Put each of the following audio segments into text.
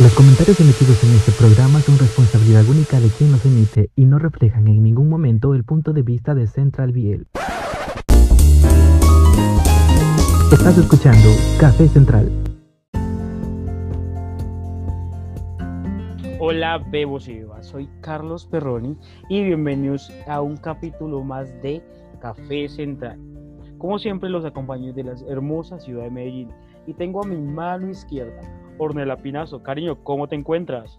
Los comentarios emitidos en este programa son responsabilidad única de quien los emite y no reflejan en ningún momento el punto de vista de Central Biel. Estás escuchando Café Central. Hola Bebos y Bebas, soy Carlos Perroni y bienvenidos a un capítulo más de Café Central. Como siempre los acompaño de la hermosa ciudad de Medellín y tengo a mi mano izquierda Ornella Pinazo. Cariño, ¿cómo te encuentras?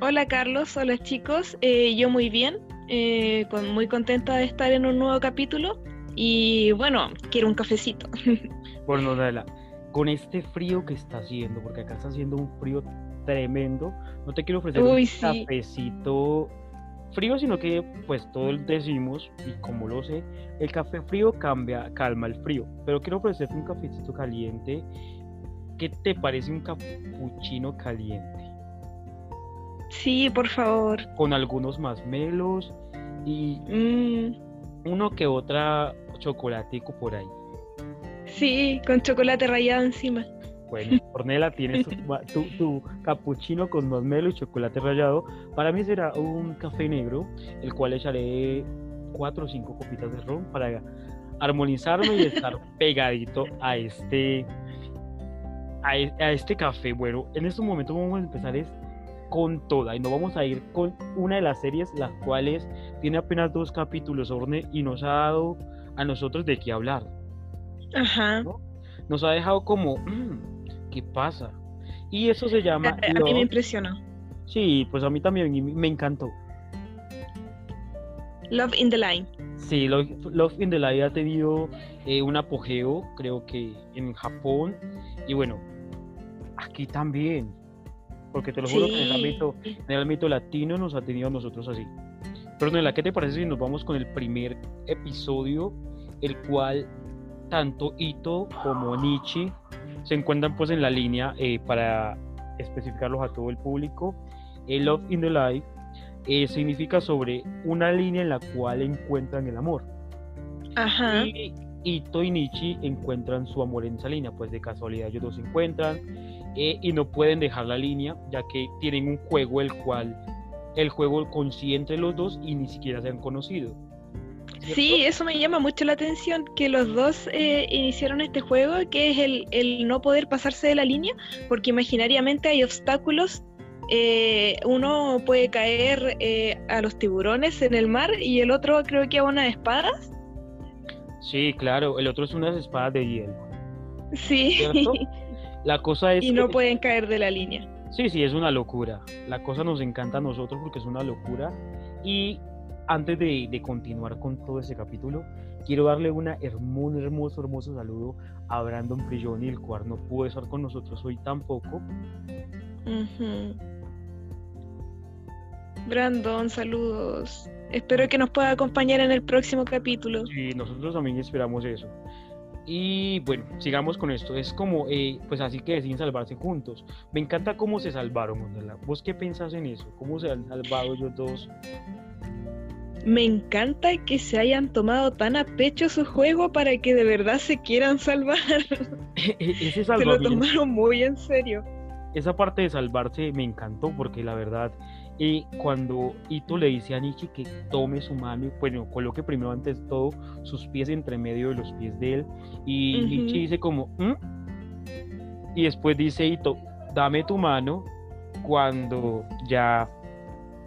Hola Carlos, hola chicos, eh, yo muy bien, eh, con, muy contenta de estar en un nuevo capítulo y bueno, quiero un cafecito. Bueno, Ornella, con este frío que está haciendo, porque acá está haciendo un frío tremendo, no te quiero ofrecer un cafecito frío, sino que pues todos decimos, y como lo sé, el café frío cambia, calma el frío, pero quiero ofrecerte un cafecito caliente ¿Qué te parece un capuchino caliente? Sí, por favor. Con algunos más melos y mm. uno que otra chocolatico por ahí. Sí, con chocolate rallado encima. Bueno, Ornella, tienes tu, tu, capuchino con melo y chocolate rallado. Para mí será un café negro, el cual echaré cuatro o cinco copitas de ron para armonizarme y estar pegadito a este e, a, este café. Bueno, en estos momentos vamos a empezar es con toda y nos vamos a ir con una de las series las cuales tiene apenas dos capítulos Orne y nos ha dado a nosotros de qué hablar. Ajá. Nos ha dejado como, mm, ¿qué pasa? Y eso se llama... A, mí me impresionó. Sí, pues a mí también me encantó. Love in the Line. Sí, Love, in the Line ha tenido eh, un apogeo, creo que en Japón. Y bueno, aquí también. Porque te lo juro que en el, ámbito, en el ámbito latino nos ha tenido a nosotros así. Pero Nela, ¿qué te parece si nos vamos con el primer episodio, el cual tanto Ito como Nietzsche se encuentran pues en la línea eh, para especificarlos a todo el público. El Love in the Life eh, significa sobre una línea en la cual encuentran el amor. Ajá. Y Ito y Nietzsche encuentran su amor en esa línea, pues de casualidad ellos dos se encuentran eh, y no pueden dejar la línea, ya que tienen un juego el cual el juego consigue entre los dos y ni siquiera se han conocido. Sí, eso me llama mucho la atención, que los dos eh, iniciaron este juego, que es el, el, no poder pasarse de la línea, porque imaginariamente hay obstáculos. Eh, uno puede caer a los tiburones en el mar y el otro creo que a unas espadas. Sí, claro, el otro es unas espadas de hielo. Sí. La cosa es... Y no pueden caer de la línea. Sí, sí, es una locura. La cosa nos encanta a nosotros porque es una locura. Y antes de, continuar con todo ese capítulo, quiero darle una hermoso, hermoso, hermoso saludo a Brandon Prigioni, el cual no pudo estar con nosotros hoy tampoco. Brandon, saludos. Espero que nos pueda acompañar en el próximo capítulo. Sí, nosotros también esperamos eso. Y bueno, sigamos con esto. Es como, eh, pues así que deciden salvarse juntos. Me encanta cómo se salvaron, Monela. ¿Vos qué pensás en eso? ¿Cómo se han salvado ellos dos? Me encanta que se hayan tomado tan a pecho su juego para que de verdad se quieran salvar. E-, e-, ese se lo tomaron muy en serio. Esa parte de salvarse me encantó porque la verdad y cuando Ito le dice a Nietzsche que tome su mano, bueno, coloque primero antes todo sus pies entre medio de los pies de él, y Nietzsche dice como, ¿Mm?". y después dice Ito, dame tu mano, cuando ya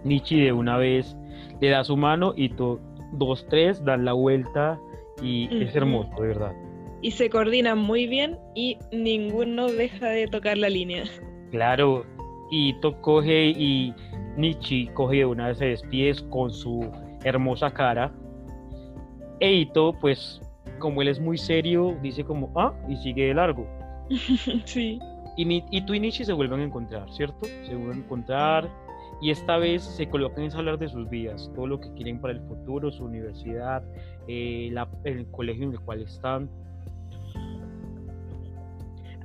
Nietzsche de una vez le da su mano, Ito, dos, tres, dan la vuelta, y es hermoso, de verdad. Y se coordinan muy bien y ninguno deja de tocar la línea. Claro, Ito coge y Nietzsche coge de una vez se despide con su hermosa cara. Eito, pues, como él es muy serio, dice como, ah, y sigue de largo. sí. Y, y tú y Nietzsche se vuelven a encontrar, ¿cierto? Se vuelven a encontrar y esta vez se colocan a hablar de sus vidas, todo lo que quieren para el futuro, su universidad, eh, el colegio en el cual están.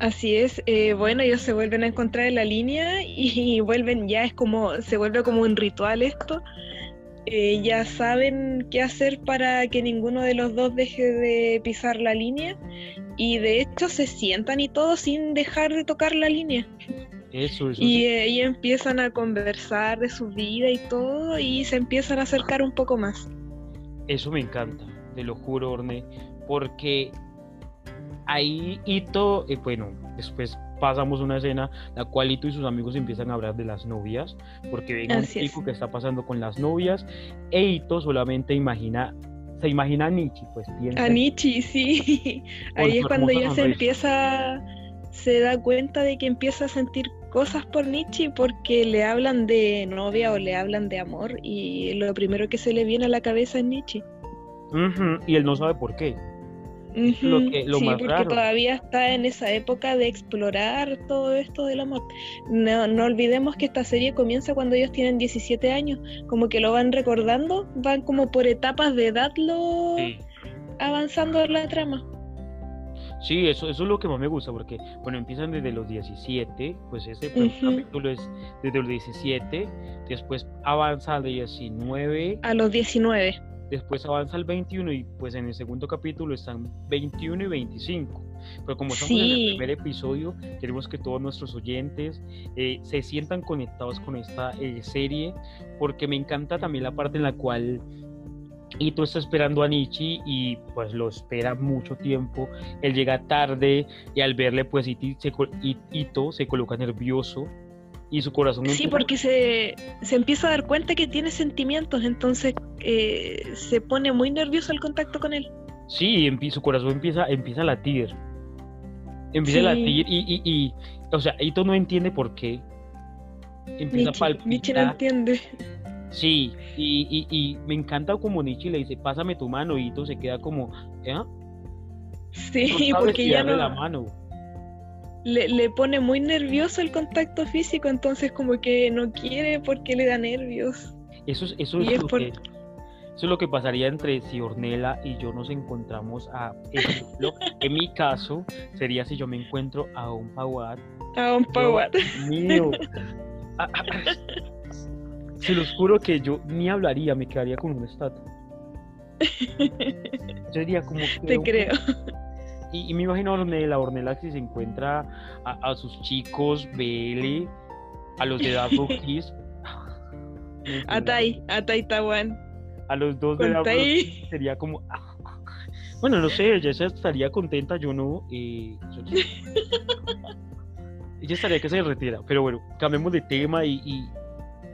Así es, eh, bueno, ellos se vuelven a encontrar en la línea y, vuelven, ya es como, se vuelve como un ritual esto. Eh, ya saben qué hacer para que ninguno de los dos deje de pisar la línea y de hecho se sientan y todo sin dejar de tocar la línea. Eso, eso. Y eh, y empiezan a conversar de su vida y todo y se empiezan a acercar un poco más. Eso me encanta, te lo juro, Orne, porque ahí Ito, eh, bueno, después pasamos una escena la cual Ito y sus amigos empiezan a hablar de las novias, porque ven a un Así es. chico que está pasando con las novias, e Ito solamente imagina, se imagina a Nietzsche, pues piensa A Nietzsche, sí. Ahí es cuando ya se empieza, se da cuenta de que empieza a sentir cosas por Nietzsche porque le hablan de novia o le hablan de amor y lo primero que se le viene a la cabeza es Nietzsche. Ujú, y él no sabe por qué. Ujú, lo que- lo sí, más porque raro. todavía está en esa época de explorar todo esto del amor. No, no olvidemos que esta serie comienza cuando ellos tienen 17 años, como que lo van recordando, van como por etapas de edad lo Sí. avanzando la trama. Sí, eso, eso es lo que más me gusta, porque, bueno, empiezan desde los 17, pues ese primer Ujú. capítulo es desde los 17, después avanza al 19, A los 19. Después avanza al 21 y pues en el segundo capítulo están 21 y 25. Pero como estamos en el primer episodio, queremos que todos nuestros oyentes eh, se sientan conectados con esta eh, serie, porque me encanta también la parte en la cual Ito está esperando a Nietzsche y pues lo espera mucho tiempo. Él llega tarde y al verle pues Ito se coloca nervioso y su corazón Sí, porque se, se empieza a dar cuenta que tiene sentimientos, entonces eh, se pone muy nervioso el contacto con él. Sí, su corazón empieza, empieza a latir. Empieza a latir y, y, y, o sea, Ito no entiende por qué. Empieza a Nietzsche, Nietzsche no palpitar. entiende. Sí, y, y, y me encanta como Nietzsche le dice, pásame tu mano, y Ito se queda como, ¿eh? Sí, porque ya no la mano. Le, le pone muy nervioso el contacto físico, entonces como que no quiere porque le da nervios. Eso es, eso es lo por- que, eso es lo que pasaría entre si Ornella y yo nos encontramos a ejemplo. en mi caso, sería si yo me encuentro a un Pawad. A un Pawat. mío. Ah, ah, ah. Se los juro que yo ni hablaría, me quedaría con una estatua. Yo diría como que Te un- creo. Y, y me imagino a Ornella, Ornella que se encuentra a, a sus chicos, BL, a los de Dark Kiss. A Tai, a Tai Tawan. A los dos de Tai. sería como. Bueno, no sé, ella estaría contenta, yo no. eh, yo- ella estaría que se retira, pero bueno, cambiemos de tema y, y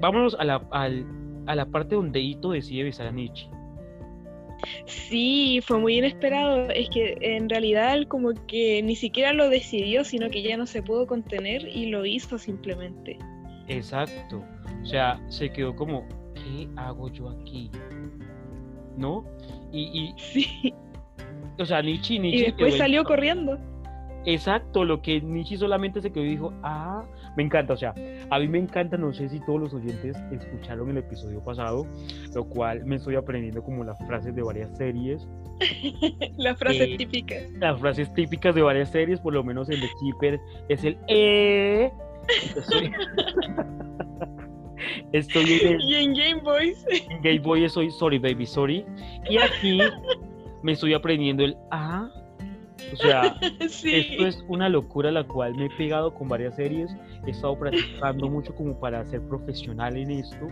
vámonos a la, al- a la parte donde Ito decide besar a Nietzsche. Sí, fue muy inesperado. Es que en realidad él como que ni siquiera lo decidió, sino que ya no se pudo contener y lo hizo simplemente. Exacto. O sea, se quedó como, ¿qué hago yo aquí? ¿No? Y, y Sí. o sea, Nietzsche, Nietzsche Y después salió corriendo. Exacto, lo que Nietzsche solamente se quedó y dijo, ah, me encanta, o sea, a mí me encanta, no sé si todos los oyentes escucharon el episodio pasado, lo cual me estoy aprendiendo como las frases de varias series, Las frases Eh, típicas. las frases típicas de varias series, por lo menos el de Keeper es el eh. Estoy, estoy en el Y en Game Boys. en Game Boy soy sorry baby, sorry, y aquí me estoy aprendiendo el ah, o sea, Sí. Esto es una locura la cual me he pegado con varias series, he estado practicando mucho como para ser profesional en esto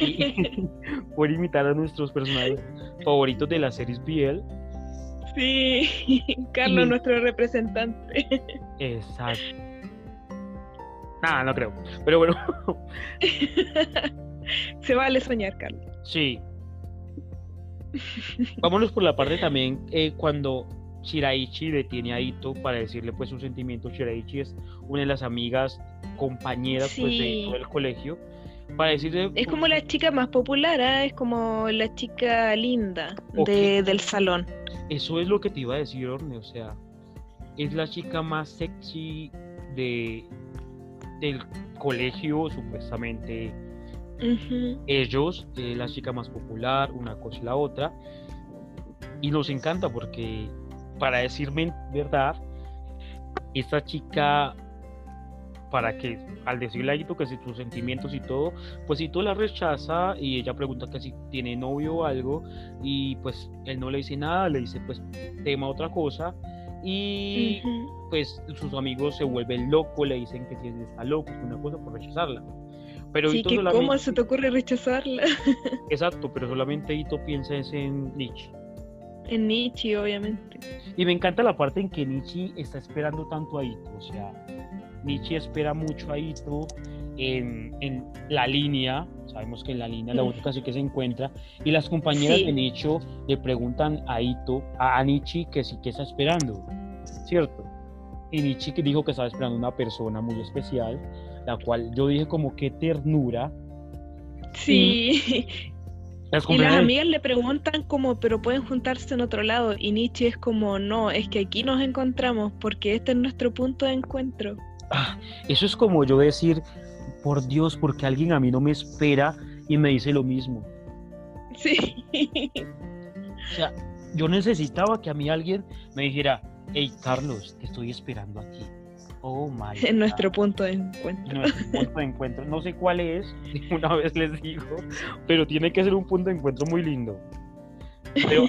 y poder imitar a nuestros personajes favoritos de las series BL. Sí. Carlos, Y- nuestro representante. Exacto. Nada, no creo. Pero bueno, Se vale soñar, Carlos. sí. Vámonos por la parte también eh, cuando Shiraichi detiene a Ito para decirle pues sus sentimientos. Shiraichi es una de las amigas, compañeras pues, de Sí. Ito del colegio. Para decirle Es como la chica más popular, ¿ah? es como la chica linda de, del salón. Eso es lo que te iba a decir, Orne. O sea, es la chica más sexy de del colegio, supuestamente ellos, eh, la chica más popular, una cosa y la otra. Y nos encanta porque, para decirme verdad, esta chica, para que al decirle a Ito que si sus sentimientos y todo, pues Ito la rechaza y ella pregunta que si tiene novio o algo y pues él no le dice nada, le dice pues tema otra cosa Y pues sus amigos se vuelven locos, le dicen que si está loco, es una cosa por rechazarla. Pero sí, que ¿cómo se te ocurre rechazarla? Exacto, pero solamente Ito piensa en Nietzsche. En Nietzsche, obviamente. Y me encanta la parte en que Nietzsche está esperando tanto a Ito. O sea, Nietzsche espera mucho a Ito en, en la línea. Sabemos que en la línea la única sí que se encuentra. Y las compañeras de Nietzsche le preguntan a Ito, a, Nietzsche, que sí que está esperando. ¿Cierto? Y Nietzsche dijo que estaba esperando una persona muy especial, la cual yo dije como qué ternura. Sí. Y las amigas le preguntan como, pero pueden juntarse en otro lado. Y Nietzsche es como, no, es que aquí nos encontramos porque este es nuestro punto de encuentro. Ah, eso es como yo decir, por Dios, porque alguien a mí no me espera y me dice lo mismo. Sí. O sea, yo necesitaba que a mí alguien me dijera, hey Carlos, te estoy esperando aquí. Oh my. En nuestro punto de encuentro. En nuestro punto de encuentro. No sé cuál es, una vez les digo, pero tiene que ser un punto de encuentro muy lindo. Pero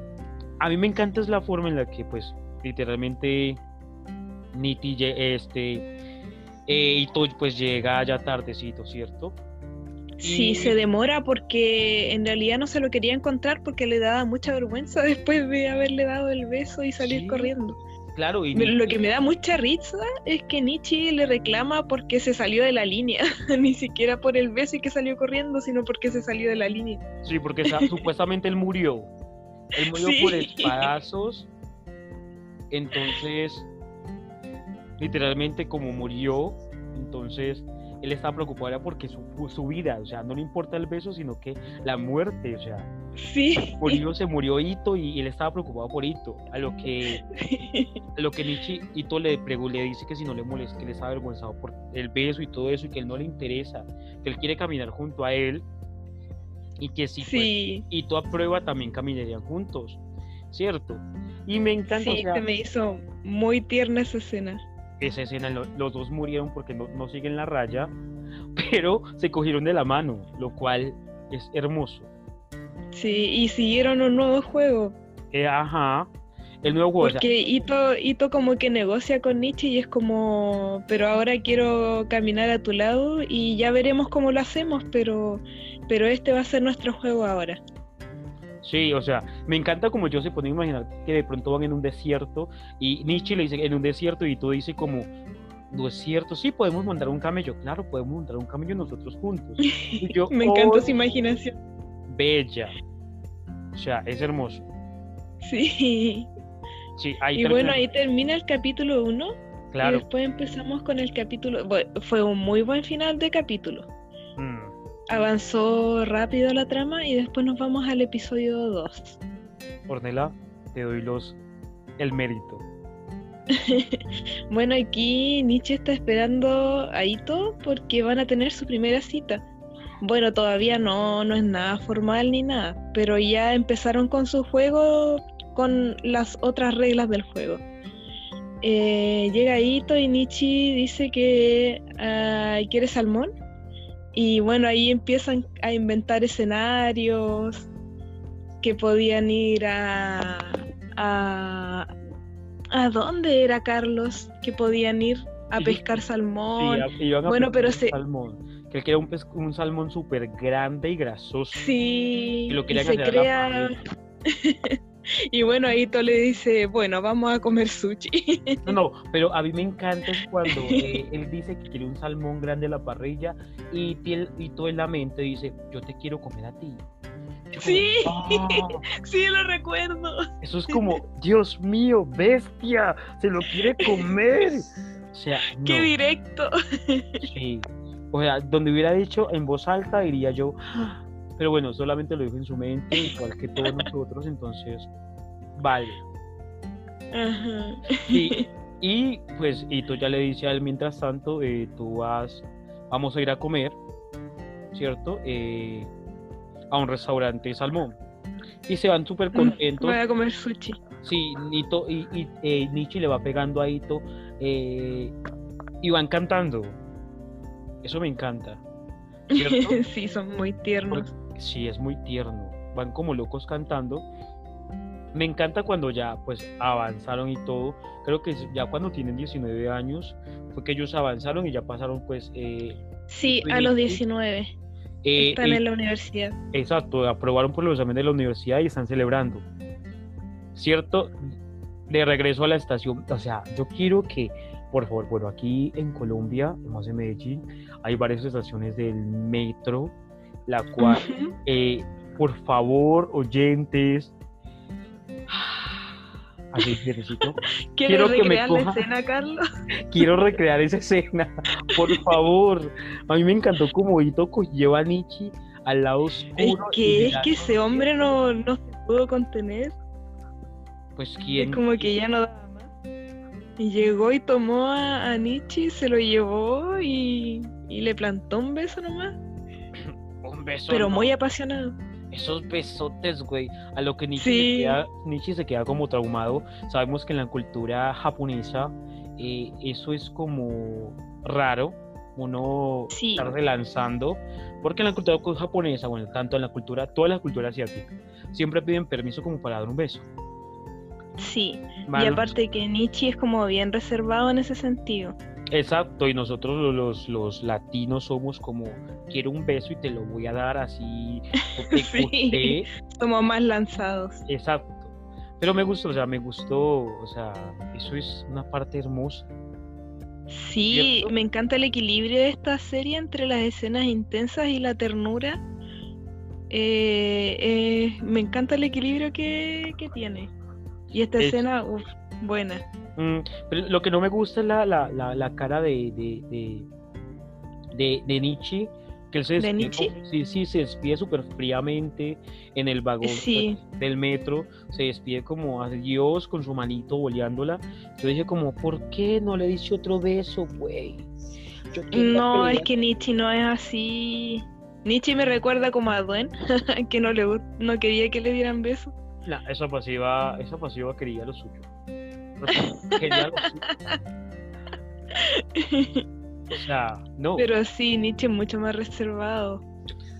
a mí me encanta es la forma en la que, pues, literalmente, Niti, este, eh, y todo, pues llega ya tardecito, ¿cierto? Sí, se demora porque en realidad no se lo quería encontrar porque le daba mucha vergüenza después de haberle dado el beso y salir corriendo. Claro, y lo que me da mucha risa es que Nietzsche le reclama porque se salió de la línea, ni siquiera por el beso y que salió corriendo, sino porque se salió de la línea. Sí, porque supuestamente él murió. Él murió por espadazos. Entonces, literalmente como murió, entonces él estaba preocupado porque su, su vida, o sea, no le importa el beso, sino que la muerte, o sea, sí. murió, se murió Ito y, él estaba preocupado por Ito, a lo que, a lo que Nietzsche, Ito le, le dice que si no le molesta, que él está avergonzado por el beso y todo eso y que él no le interesa, que él quiere caminar junto a él y que si sí. pues, Ito aprueba también caminarían juntos, ¿cierto? Y me encanta. Sí, se me hizo muy tierna esa escena esa escena, los dos murieron porque no, siguen la raya, pero se cogieron de la mano, lo cual es hermoso. Sí, y siguieron un nuevo juego. Eh, ajá, el nuevo juego. Porque Ito, Ito como que negocia con Nietzsche y es como, pero ahora quiero caminar a tu lado y ya veremos cómo lo hacemos, pero, pero este va a ser nuestro juego ahora. Sí, o sea, me encanta como yo se pone a imaginar que de pronto van en un desierto y Nietzsche le dice en un desierto y tú dices como, desierto, sí, podemos montar un camello, claro, podemos montar un camello nosotros juntos. yo, me encanta su imaginación. Bella. O sea, es hermoso. Sí. Sí, ahí y bueno, ahí termina el capítulo 1. Claro. Y después empezamos con el capítulo. Bueno, fue un muy buen final de capítulo. Avanzó rápido la trama y después nos vamos al episodio 2. Ornella, te doy los el mérito. bueno, aquí Nietzsche está esperando a Ito porque van a tener su primera cita. Bueno, todavía no, no es nada formal ni nada, pero ya empezaron con su juego con las otras reglas del juego. Eh, llega Ito y Nietzsche dice que uh, quiere salmón y bueno, ahí empiezan a inventar escenarios que podían ir a... ¿A, ¿a dónde era Carlos? Que podían ir a pescar salmón. bueno, pero se... Salmón. Que él quería un, un salmón súper grande y grasoso. Sí. Y lo quería y se crea... Y bueno, ahí todo le dice, bueno, vamos a comer sushi. No, no, pero a mí me encanta cuando eh, él dice que quiere un salmón grande en la parrilla y, y todo en la mente dice, yo te quiero comer a ti. sí, ah". sí, lo recuerdo. Eso es como, Dios mío, bestia, se lo quiere comer. O sea, Qué directo. Sí. O sea, donde hubiera dicho en voz alta diría yo, pero bueno, solamente lo dijo en su mente, igual que todos nosotros, entonces, vale. Y, pues, y tú ya le dice a él, mientras tanto, eh, tú vas, vamos a ir a comer, ¿cierto? Eh, a un restaurante salmón. Y se van súper mm, contentos. Voy a comer sushi. Sí, Nito, y, y eh, Nichi le va pegando a Ito y van cantando. Eso me encanta. sí, son muy tiernos sí es muy tierno. Van como locos cantando. me encanta cuando ya pues avanzaron y todo. Creo que ya cuando tienen 19 años fue que ellos avanzaron y ya pasaron pues... Eh, sí, a los 19. Eh, están en la universidad. Exacto, aprobaron por los exámenes de la universidad y están celebrando. ¿Cierto? De regreso a la estación. O sea, yo quiero que, por favor, bueno, aquí en Colombia, más en Medellín, hay varias estaciones del metro, la cual, eh, por favor, oyentes, así necesito. Quiero recrear la escena, Carlos? Quiero recrear esa escena, por favor. A mí me encantó como Itoko lleva a Nietzsche al lado oscuro. Es que es que ese hombre no, no se pudo contener. Pues quién. Es como que ya no daba más. Y llegó y tomó a, a Nietzsche, se lo llevó y, y, le plantó un beso nomás. Pero muy apasionado esos besotes, güey, a lo que Nietzsche, se queda, Nietzsche, se queda, como traumado. Sabemos que en la cultura japonesa eh, eso es como raro, uno estar relanzando, porque en la cultura japonesa, bueno, tanto en la cultura, toda la cultura asiática, siempre piden permiso como para dar un beso. Sí, y aparte que Nietzsche es como bien reservado en ese sentido. Exacto, y nosotros los, los latinos somos como, quiero un beso y te lo voy a dar así. sí, somos más lanzados. Exacto. Pero me gustó, o sea, me gustó, o sea, eso es una parte hermosa. Sí, me encanta el equilibrio de esta serie entre las escenas intensas y la ternura. Eh, eh, me encanta el equilibrio que, tiene. Y esta escena, uff, buena. Mm, pero lo que no me gusta es la, la, la, cara de, de, de, de, Nietzsche, que él se despide, sí, sí, se despide súper fríamente en el vagón pues, del metro, se despide como adiós con su manito boleándola. Yo dije como, ¿por qué no le dice otro beso, güey? No, es que Nietzsche no es así. Nietzsche me recuerda como a Duen, que no le no quería que le dieran beso. Esa pasiva, esa pasiva quería lo suyo. Pero sí, Nietzsche mucho más reservado.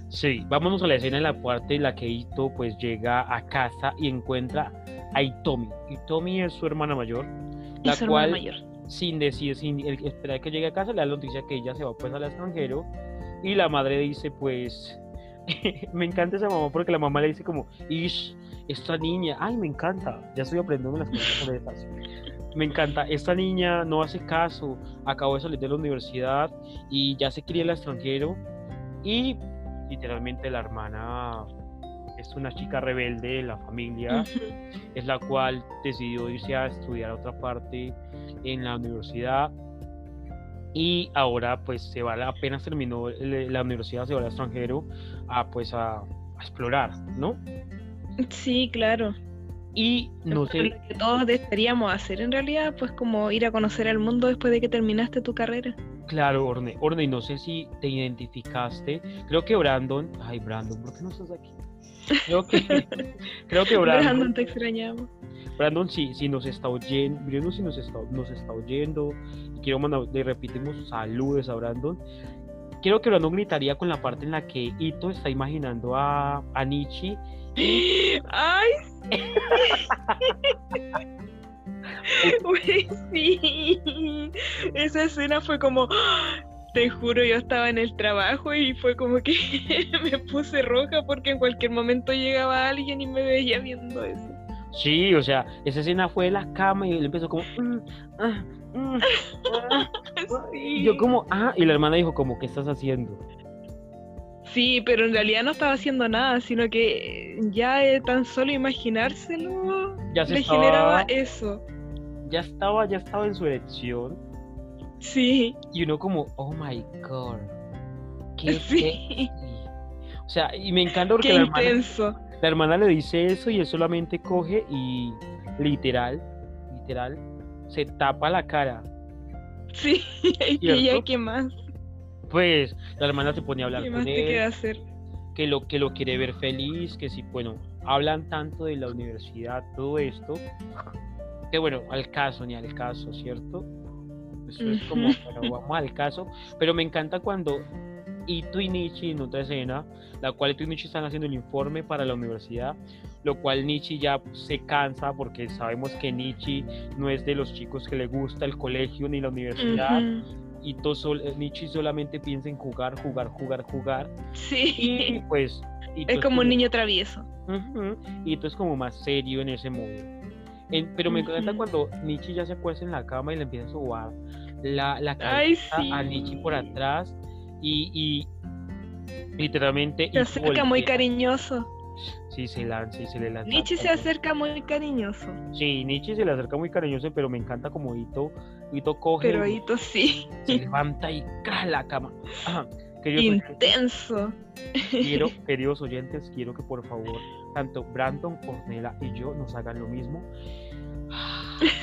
Sí, vámonos a la escena en la parte en la que Ito pues llega a casa y encuentra a Itomi. Itomi es su hermana mayor, la cual mayor. sin decir, sin esperar que llegue a casa, le da la noticia que ella se va pues al extranjero y la madre dice pues, me encanta esa mamá porque la mamá le dice como, Ish, esta niña, ay, me encanta, ya estoy aprendiendo las cosas. Me encanta, esta niña no hace caso, acabó de salir de la universidad y ya se cría el extranjero y literalmente la hermana es una chica rebelde de la familia, es la cual decidió irse a estudiar a otra parte en la universidad y ahora pues se va, apenas terminó la universidad, se va al extranjero a pues a explorar, ¿no? Sí, claro. Y no sé. Lo que todos deberíamos hacer en realidad, pues como ir a conocer el mundo después de que terminaste tu carrera. Claro, Orne. Orne, no sé si te identificaste. Creo que Brandon. Ay, Brandon, ¿por qué no estás aquí? Creo que, creo que Brandon. Brandon, te extrañamos. Brandon, sí, sí nos está oyendo. Brandon, sí nos está, nos está oyendo. quiero mandar, le repetimos saludos a Brandon. Quiero que Brandon gritaría con la parte en la que Ito está imaginando a, a Nietzsche ¡Ay! sí. Esa escena fue como. Te juro, yo estaba en el trabajo y fue como que me puse roja porque en cualquier momento llegaba alguien y me veía viendo eso. Sí, o sea, esa escena fue de la cama y él empezó como. Mm, ah, mm, ah". Y yo como, ah, y la hermana dijo como, ¿qué estás haciendo? Sí, pero en realidad no estaba haciendo nada, sino que ya tan solo imaginárselo ya le generaba eso. Ya estaba, ya estaba en su elección. Sí. Y uno como, oh my god. Qué sí. O sea, y me encanta porque la hermana, la hermana le dice eso y él solamente coge y literal, literal, se tapa la cara. Sí, y ya qué más pues la hermana se pone a hablar con él. hacer? Que lo, que lo quiere ver feliz, que si, bueno, hablan tanto de la universidad, todo esto, que bueno, al caso, ni al caso, ¿cierto? Eso es como, bueno, vamos al caso, pero me encanta cuando Ito y Nietzsche en otra escena, la cual Ito y Nietzsche están haciendo el informe para la universidad, lo cual Nietzsche ya se cansa porque sabemos que Nietzsche no es de los chicos que le gusta el colegio ni la universidad. Todo sol, Nietzsche solamente piensa en jugar, jugar, jugar, jugar. Sí. Y pues... es como un niño travieso. Y esto es como más serio en ese modo. pero me encanta cuando Nietzsche ya se acuesta en la cama y le empieza a sobar la, la cabeza a Nietzsche por atrás y, y literalmente... Se acerca muy cariñoso. Sí, se lanza y se le lanza. Nietzsche se acerca muy cariñoso. Sí, Nietzsche se le acerca muy cariñoso, pero me encanta como Ito, Ito coge... Pero Ito sí. Se levanta y cae la cama. Intenso. quiero, queridos oyentes, quiero que por favor, tanto Brandon, Ornella y yo nos hagan lo mismo.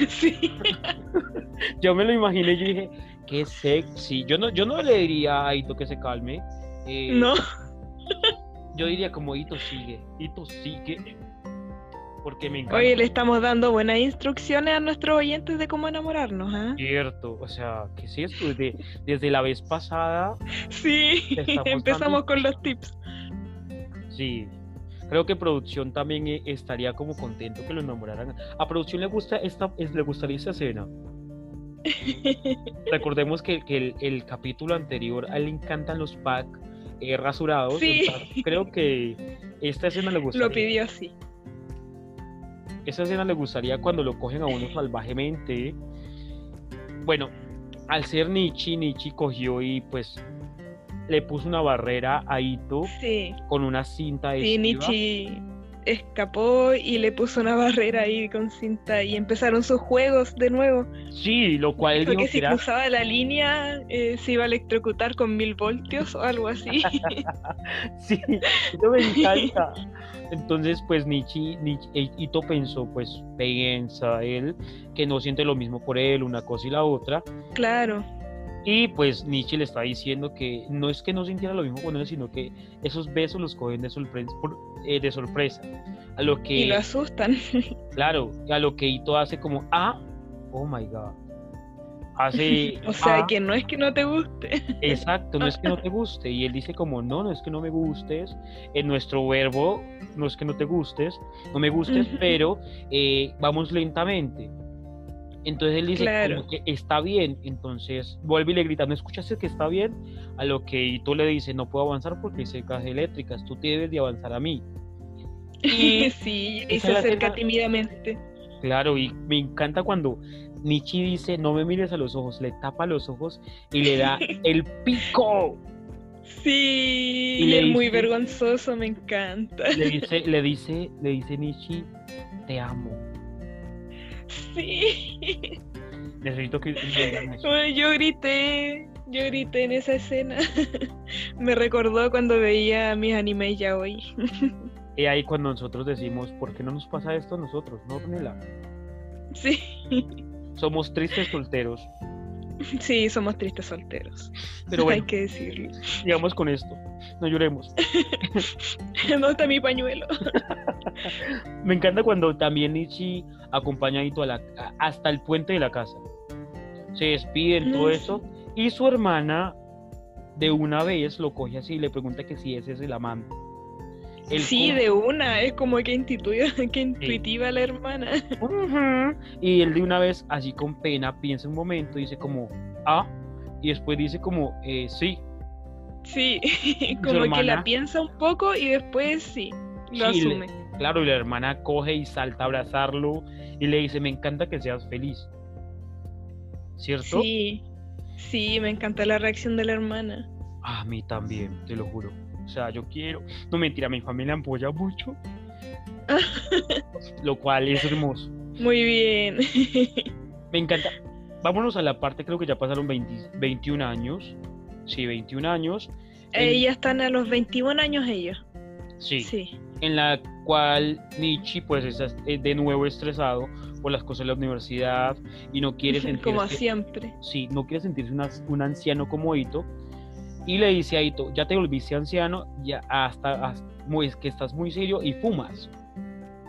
Sí. yo me lo imaginé y dije, qué sexy. Yo no, yo no le diría a Ito que se calme. Eh, no. Yo diría como Ito sigue, Ito sigue. Porque me encanta. Oye, le estamos dando buenas instrucciones a nuestros oyentes de cómo enamorarnos, ¿eh? Cierto, o sea, ¿qué es esto? Desde, desde la vez pasada. Sí, empezamos con los tips. Sí, creo que producción también eh, estaría como contento que lo enamoraran. A producción le gusta esta, le gustaría esta escena. Recordemos que, el, capítulo anterior a él le encantan los packs eh, rasurados. Sí. creo que esta escena le gustaría. Lo pidió así. Esta escena le gustaría cuando lo cogen a uno salvajemente. Bueno, al ser Nietzsche, Nietzsche cogió y pues le puso una barrera a Ito con una cinta de Sí, Nietzsche escapó y le puso una barrera ahí con cinta y empezaron sus juegos de nuevo. Sí, lo cual dijo que si cruzaba la línea eh, se iba a electrocutar con mil voltios o algo así. sí, eso me encanta. Entonces, pues Nietzsche, Nietzsche, Ito pensó, pues piensa él que no siente lo mismo por él, una cosa y la otra. Claro. Y pues Nietzsche le está diciendo que no es que no sintiera lo mismo con él, sino que esos besos los cogen de sorpresa, eh, de sorpresa. A lo que, y lo asustan. Claro, a lo que Ito hace como, ah, oh my god. Hace, o sea, ah". que no es que no te guste. Exacto, no es que no te guste. Y él dice como, no, no es que no me gustes. En nuestro verbo, no es que no te gustes, no me gustes, pero eh, vamos lentamente. Entonces él dice que está bien, entonces vuelve y le grita, ¿no escuchaste que está bien? A lo que Ito le dice, no puedo avanzar porque hay secas eléctricas, tú debes de avanzar a mí. Y sí, y se acerca tímidamente. Claro, y me encanta cuando Nietzsche dice, no me mires a los ojos, le tapa los ojos y le da el pico. Sí, y es muy vergonzoso, me encanta. Le dice, le dice, le dice Nietzsche, te amo. Sí. Necesito que... Yo grité, yo grité en esa escena. Me recordó cuando veía mis animes ya hoy. Y ahí cuando nosotros decimos, ¿por qué no nos pasa esto a nosotros? ¿No, Ornella? Sí. Somos tristes solteros. Sí, somos tristes solteros. Pero bueno, hay que decirlo. Digamos con esto, no lloremos. ¿Dónde está mi pañuelo? Me encanta cuando también Nietzsche acompaña a la, hasta el puente de la casa. Se despiden, todo mm. eso. Y su hermana de una vez lo coge así y le pregunta que si ese es el amante. Sí, de una, es como que intuitiva, que intuitiva la hermana. Y él de una vez, así con pena, piensa un momento, dice como, ah, y después dice como, eh, sí. Sí, como que la piensa un poco y después sí, lo asume. claro, y la hermana coge y salta a abrazarlo y le dice, me encanta que seas feliz. ¿Cierto? Sí, sí, me encanta la reacción de la hermana. A mí también, te lo juro. O sea, yo quiero. No mentira, mi familia apoya mucho. lo cual es hermoso. Muy bien. Me encanta. Vámonos a la parte, creo que ya pasaron 21 años. Sí, 21 años. Ella están a los 21 años ella. Sí. sí. En la cual Nietzsche pues está de nuevo estresado por las cosas de la universidad y no quiere sentirse... como siempre. Sí, no quiere sentirse un anciano como Ito y le dice a Ito, ya te volviste anciano, ya hasta, muy, que estás muy serio y fumas.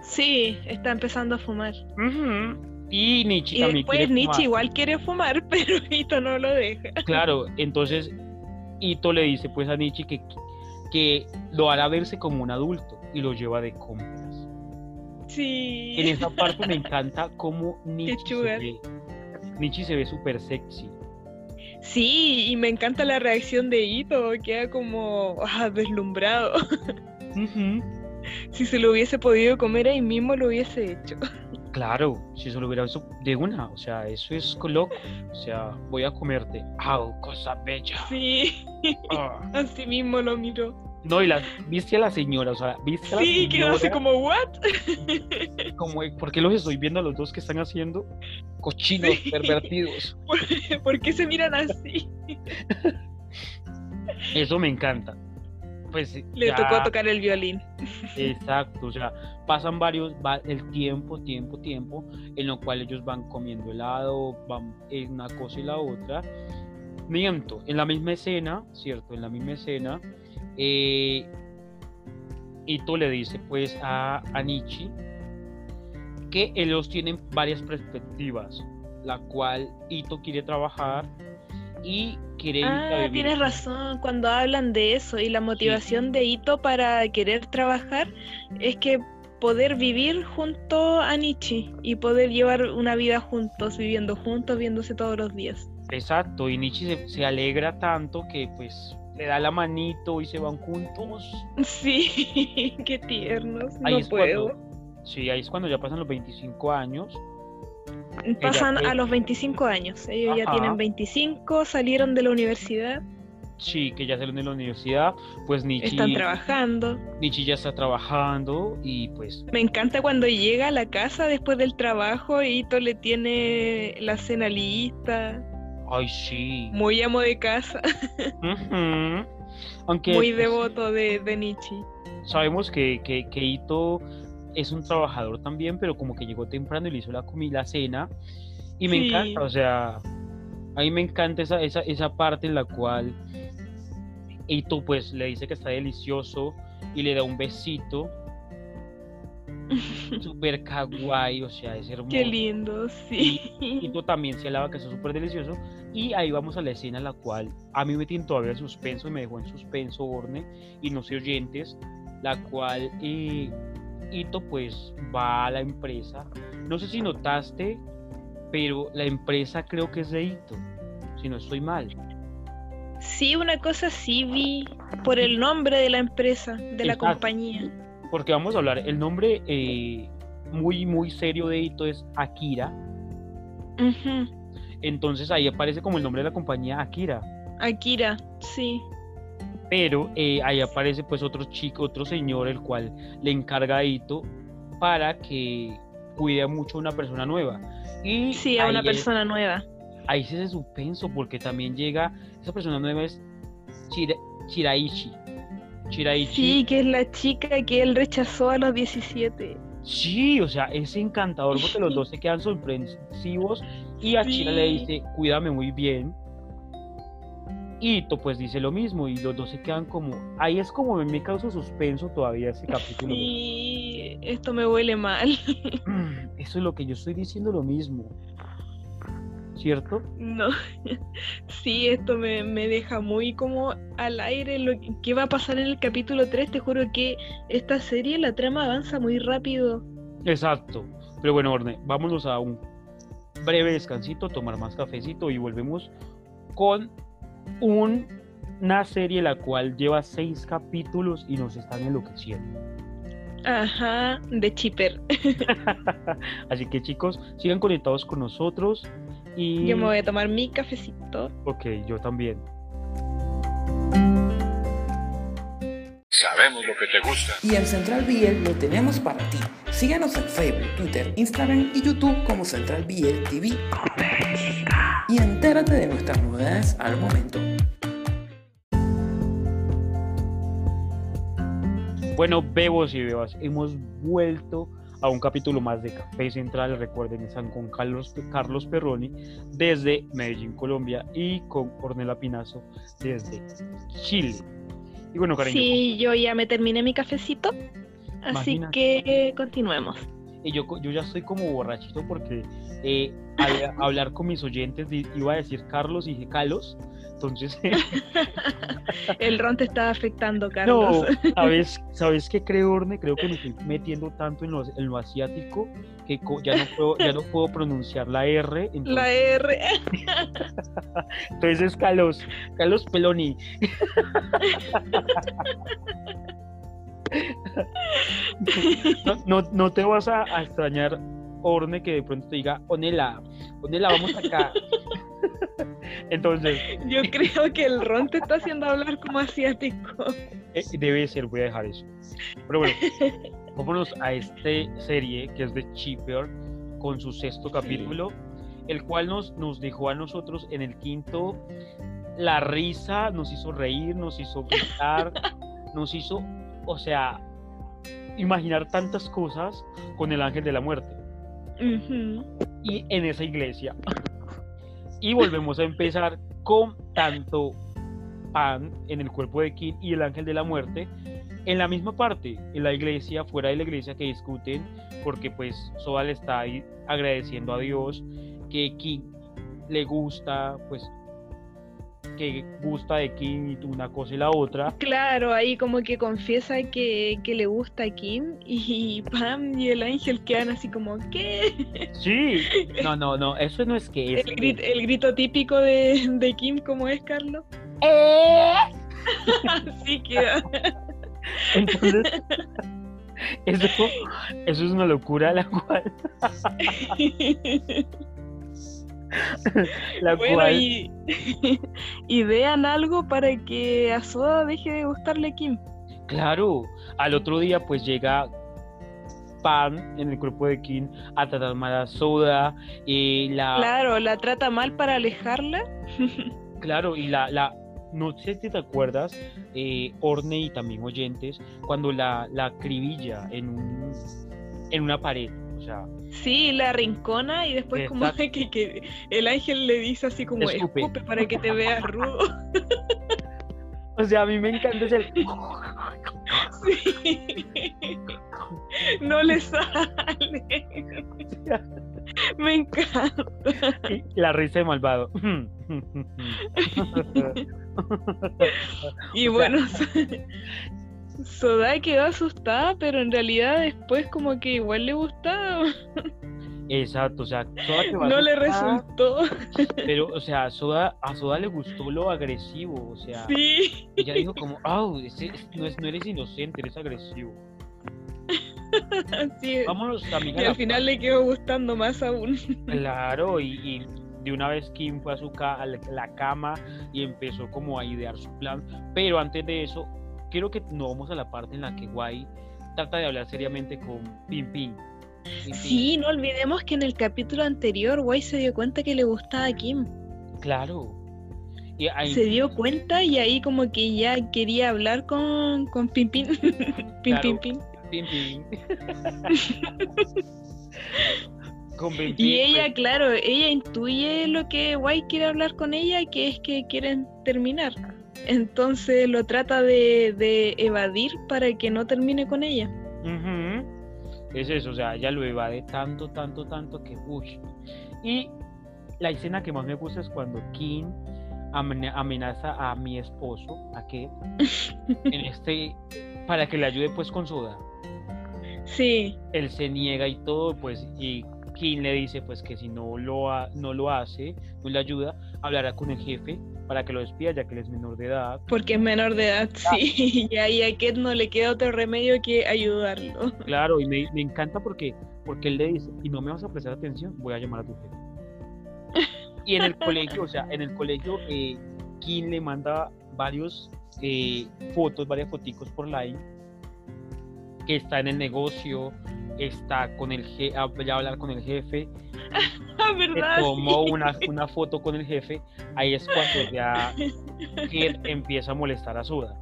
Sí, está empezando a fumar. Y Nietzsche también después Nietzsche igual quiere fumar, pero Ito no lo deja. Claro, entonces Ito le dice pues a Nietzsche que, que lo hará verse como un adulto y lo lleva de compras. Sí. En esa parte me encanta cómo Nichi se ve. Nichi se ve súper sexy. Sí, y me encanta la reacción de Ito, queda como ah, deslumbrado. Ujú. Si se lo hubiese podido comer ahí mismo, lo hubiese hecho. Claro, si eso lo hubiera visto de una, o sea, eso es loco. O sea, voy a comerte. ¡Au, cosa bella! Sí, Ah. así mismo lo miró. No, y la, viste a la señora, o sea, viste a la Sí, quedó así señora como, ¿what? como, ¿por qué los estoy viendo a los dos que están haciendo? Cochinos, Sí. pervertidos. ¿Por qué se miran así? Eso me encanta. Pues Le ya- tocó tocar el violín. Exacto, o sea, pasan varios, va el tiempo, tiempo, tiempo, en lo cual ellos van comiendo helado, van en una cosa y la otra. Miento, en la misma escena, ¿cierto? En la misma escena, eh, Ito le dice pues a, a Nietzsche que ellos tienen varias perspectivas, la cual Ito quiere trabajar y quiere Ah, tienes razón cuando hablan de eso y la motivación de Ito para querer trabajar es que poder vivir junto a Nietzsche y poder llevar una vida juntos, viviendo juntos, viéndose todos los días. Exacto, y Nietzsche se, se alegra tanto que pues le da la manito y se van juntos. Sí, qué tiernos, Ahí no es puedo. cuando, sí, ahí es cuando ya pasan los 25 años. Pasan Ella- a los 25 años, ellos ya tienen 25, salieron de la universidad, Sí, que ya salen de la universidad, pues Nietzsche, están trabajando. Nietzsche ya está trabajando y pues Me encanta cuando llega a la casa después del trabajo y Ito le tiene la cena lista, ay sí. muy amo de casa, Ujú. Aunque muy pues, devoto de, de Nietzsche. sabemos que, que, que Ito es un trabajador también, pero como que llegó temprano y le hizo la comida, la cena. Y me Sí. encanta, o sea, a mí me encanta esa, esa, esa parte en la cual Ito pues le dice que está delicioso y le da un besito. Súper kawaii, o sea, es hermoso. Qué lindo, sí. Ito también se alaba que está súper delicioso. Y ahí vamos a la escena en la cual a mí me tiene todavía el suspenso y me dejó en suspenso Orne y no sé oyentes, la cual eh, Ito pues va a la empresa. No sé si notaste, pero la empresa creo que es de Ito, si no estoy mal. Sí, una cosa sí vi por el nombre de la empresa, de la compañía. Porque vamos a hablar, el nombre eh, muy, muy serio de Ito es Akira. Entonces ahí aparece como el nombre de la compañía Akira. Akira, sí. pero eh, ahí aparece pues otro chico, otro señor, el cual le encarga a Ito para que cuide mucho a una persona nueva. Y Sí, a una es- persona nueva. ahí se hace suspenso porque también llega, esa persona nueva es Chira-. Sí, que es la chica que él rechazó a los 17. Sí, o sea, es encantador porque los dos se quedan sorpresivos y a Chira le dice, cuídame muy bien. Y Ito pues dice lo mismo y los dos se quedan como, ahí es como me causa suspenso todavía ese capítulo. Sí, esto me huele mal. Eso es lo que yo estoy diciendo lo mismo. ¿Cierto? No. Sí, esto me, me deja muy como al aire lo que, va a pasar en el capítulo 3. Te juro que esta serie, la trama avanza muy rápido. Exacto. Pero bueno, Orne, vámonos a un breve descansito, tomar más cafecito y volvemos con un- una serie la cual lleva seis capítulos y nos están enloqueciendo. Ajá, de Chipper. Así que chicos, sigan conectados con nosotros y... Yo me voy a tomar mi cafecito. Ok, yo también. Sabemos lo que te gusta. Y en Central BL lo tenemos para ti. Síguenos en Facebook, Twitter, Instagram y YouTube como Central BL TV. Y entérate de nuestras novedades al momento. Bueno, bebos y bebas, hemos vuelto a un capítulo más de Café Central. Recuerden, están con Carlos, Carlos Perroni desde Medellín, Colombia, y con Ornella Pinazo desde Chile. Y bueno, cariño, Sí, yo ya me terminé mi cafecito. Así Imagínate. que continuemos. Y yo, yo ya estoy como borrachito porque eh, al hablar con mis oyentes iba a decir Carlos y dije Carlos. Entonces, El ron te está afectando, Carlos. no, ¿sabes, ¿sabes qué creo, Orne? Creo que me estoy metiendo tanto en lo, en lo asiático que ya no, puedo, ya no puedo pronunciar la R. Entonces, La R. entonces es Carlos, Carlos Peloni. No, no, no te vas a, a extrañar, Orne, que de pronto te diga, Onela, Onela, vamos acá. Entonces, Yo creo que el ron te está haciendo hablar como asiático. eh, debe ser, voy a dejar eso. Pero bueno, vámonos a esta serie que es de Cheaper con su sexto capítulo, el cual nos, nos dejó a nosotros en el quinto la risa, nos hizo reír, nos hizo gritar, nos hizo, o sea, imaginar tantas cosas con el ángel de la muerte. Y en esa iglesia. Y volvemos a empezar con tanto Pan en el cuerpo de Kim y el ángel de la muerte en la misma parte, en la iglesia, fuera de la iglesia, que discuten porque pues Soda le está ahí agradeciendo a Dios que Kim le gusta, pues que gusta de Kim y una cosa y la otra. Claro, ahí como que confiesa que, que le gusta a Kim y Pam y el ángel quedan así como, ¿qué? Sí, no, no, no, eso no es que es. El, grit- el grito típico de, de Kim, ¿cómo es, Carlos? Así queda. Entonces, eso, eso es una locura la cual, la bueno, cual y, y vean algo para que a Soda deje de gustarle Kim. claro, al otro día pues llega Pan en el cuerpo de Kim a tratar mal a Soda y la Claro, la trata mal para alejarla. claro, y la, la no sé si te acuerdas, eh, Orne y también oyentes, cuando la, la acribilla en un en una pared, o sea, Sí, la rincona y después como que, que el ángel le dice así como Escupe. escupe para que te veas rudo. o sea, a mí me encanta ese Sí. No le sale. Me encanta. La risa de malvado. Y O sea- bueno, Soda quedó asustada, pero en realidad después como que igual le gustaba. Exacto, o sea, Soda que va No le resultó. Pero, o sea, a Soda, a Soda le gustó lo agresivo, o sea, Sí. ella dijo como, ese- no, es, no eres inocente, eres agresivo. sí. Vámonos también Y al final le quedó gustando más aún. Claro, y, y de una vez Kim fue a su ca- a la cama y empezó como a idear su plan. Pero antes de eso, quiero que nos vamos a la parte en la que Guay trata de hablar seriamente con Pin Pin. Sí, no olvidemos que en el capítulo anterior Guay se dio cuenta que le gustaba a Kim. Claro. Y ahí, Se dio cuenta y ahí como que ya quería hablar con, con Pin Pin. Pin Claro. Pin Pin. Pin Pin. con Pin Y ella, claro, ella intuye lo que Guay quiere hablar con ella, que es que quieren terminar. Entonces lo trata de, de evadir para que no termine con ella. Ujú. Es eso, o sea, ella lo evade tanto, tanto, tanto que, uy. Y la escena que más me gusta es cuando Kim amenaza a mi esposo, a que, en este, para que le ayude pues con Soda. Sí, Él se niega y todo, pues, y Kim le dice pues que si no lo, ha- no lo hace, no le ayuda, hablará con el jefe para que lo despida ya que él es menor de edad. porque es menor de edad, sí. Y ahí a Ket no le queda otro remedio que ayudarlo. Claro, y me, me encanta porque, porque él le dice, y no me vas a prestar atención, voy a llamar a tu jefe. Y en el colegio, o sea, en el colegio, eh, Kim le manda varios eh, fotos, varias foticos por line, que está en el negocio, está con el jefe, hablar con el jefe, Ah, se ¿verdad? tomó una, una foto con el jefe, ahí es cuando ya Kid empieza a molestar a Suda.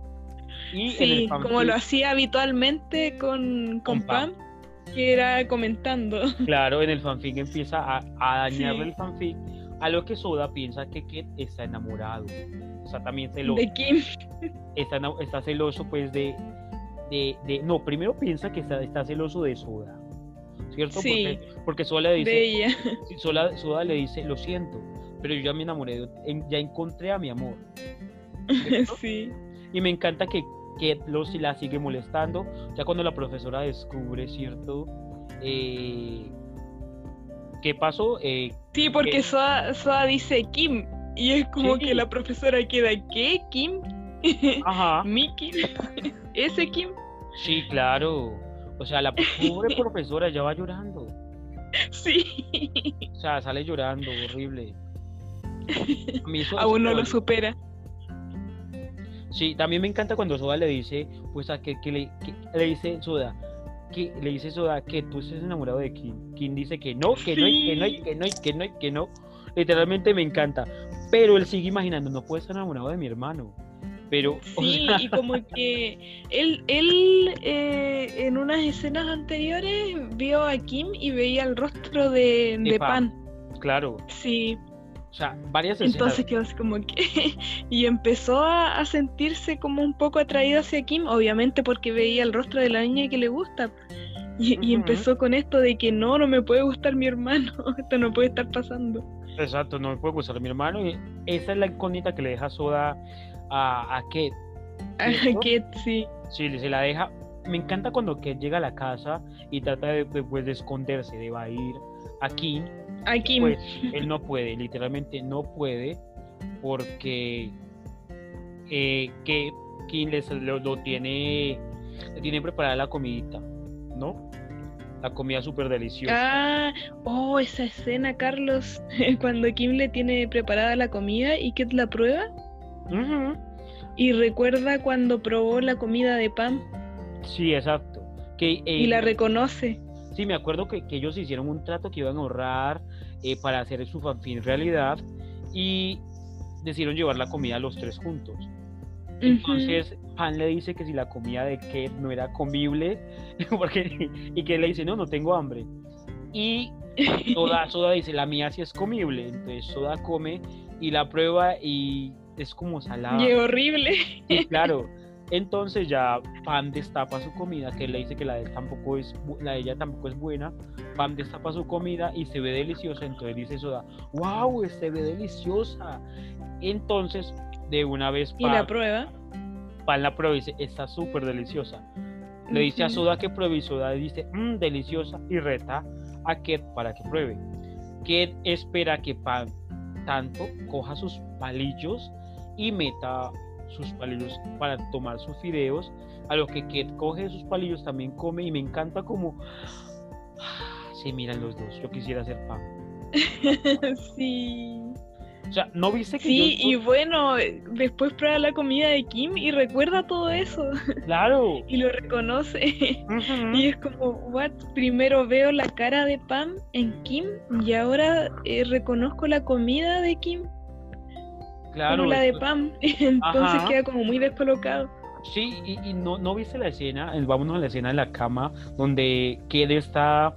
Y Sí, como lo hacía habitualmente con, con Con Pam. Pam, que era comentando. Claro, en el fanfic empieza a, a dañarle Sí. el fanfic, a lo que Soda piensa que Kid está enamorado. Está también celoso. De Kim. Está, está celoso, pues, de, de, de- No, primero piensa que está, está celoso de Soda. ¿cierto? Sí. Porque, porque Soda le dice, Bella. sí, Soda, Soda le dice, lo siento, pero yo ya me enamoré, ya encontré a mi amor. ¿cierto? Sí. Y me encanta que Kate lo, si la sigue molestando, ya cuando la profesora descubre, ¿cierto? Eh, ¿Qué pasó? Eh, Sí, porque. Soa, Soa dice Kim. Y es como Sí. que la profesora queda, ¿qué? ¿Kim? Ajá, ¿Mickey? ¿Ese Kim? sí, claro. O sea, la pobre profesora ya va llorando. Sí. O sea, sale llorando, horrible. A mí eso- Aún no lo supera. Sí, también me encanta cuando Soda le dice, pues a que, que le, que le dice Soda, que le dice Soda que tú estés enamorado de Kim. Kim dice que no, que no, que no, que no, que no, que no. Literalmente me encanta. Pero él sigue imaginando, no puede estar enamorado de mi hermano. Pero, Sí, y como que él, él eh, en unas escenas anteriores vio a Kim y veía el rostro de, De Pan. Pan. claro, Sí, o sea, varias escenas. entonces quedó así como que... y empezó a, a sentirse como un poco atraído hacia Kim, obviamente porque veía el rostro de la niña que le gusta. Y, y empezó con esto de que no, no me puede gustar mi hermano, esto no puede estar pasando. Exacto, no me puede gustar mi hermano. Y esa es la incógnita que le deja Soda a, a Kate. ¿Cierto? que sí. Sí, se la deja. Me encanta cuando Kate llega a la casa y trata de, de, pues, de esconderse, de evadir a Kim. A Kim. Pues él no puede, literalmente no puede, porque eh, que Kim les, lo, lo tiene, le tiene preparada la comidita, ¿no? La comida súper deliciosa. Ah, oh, esa escena, Carlos, cuando Kim le tiene preparada la comida y Kate la prueba. Y recuerda cuando probó la comida de Pam Sí, exacto. Que, eh, y la reconoce. Sí, me acuerdo que, que ellos hicieron un trato que iban a ahorrar eh, para hacer su fanfin realidad y decidieron llevar la comida los tres juntos. Entonces Pan le dice que si la comida de Kate no era comible, porque, y que le dice, no, no tengo hambre. Y Soda, Soda dice, la mía sí es comible. Entonces Soda come y la prueba y es como salada. Y horrible. Claro. Entonces ya Pam destapa su comida, que él le dice que la de él tampoco es bu- la de ella tampoco es buena. Pam destapa su comida y se ve deliciosa, entonces dice Soda, wow, se ve deliciosa. Entonces, de una vez Y la Pam, prueba. Pam la prueba y dice, está súper deliciosa. Le dice a. Soda que pruebe y Soda dice, mmm, deliciosa, y reta a Kate para que pruebe. Kate espera que Pam tanto coja sus palillos y meta sus palillos para tomar sus fideos, a lo que Kate coge sus palillos, también come y me encanta como se miran los dos. Yo quisiera ser Pam. sí. O sea, ¿no viste que Sí, yo- y bueno, después prueba la comida de Kim y recuerda todo eso Claro. y lo reconoce. Y es como, what? Primero veo la cara de Pam en Kim y ahora eh, reconozco la comida de Kim Claro. como la de Pam. Entonces Ajá. queda como muy descolocado. Sí, y, y no, no viste la escena, vámonos a la escena de la cama, donde Kate está,